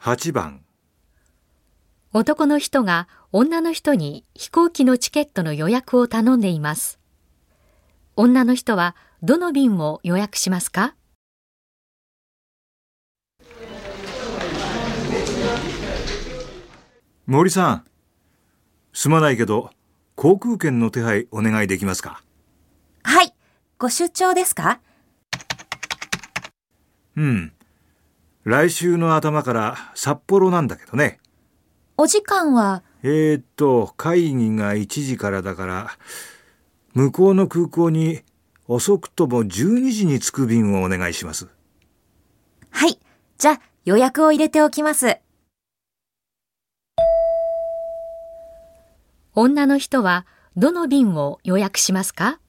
8番男の人が女の人に飛行機のチケットの予約を頼んでいます。女の人はどの便を予約しますか？森さんすまないけど航空券の手配お願いできますか？はい。ご出張ですか？うん来週の頭から札幌なんだけどねお時間は、えー、っと会議が1時からだから向こうの空港に遅くとも12時に着く便をお願いしますはい。じゃあ、予約を入れておきます。女の人はどの便を予約しますか？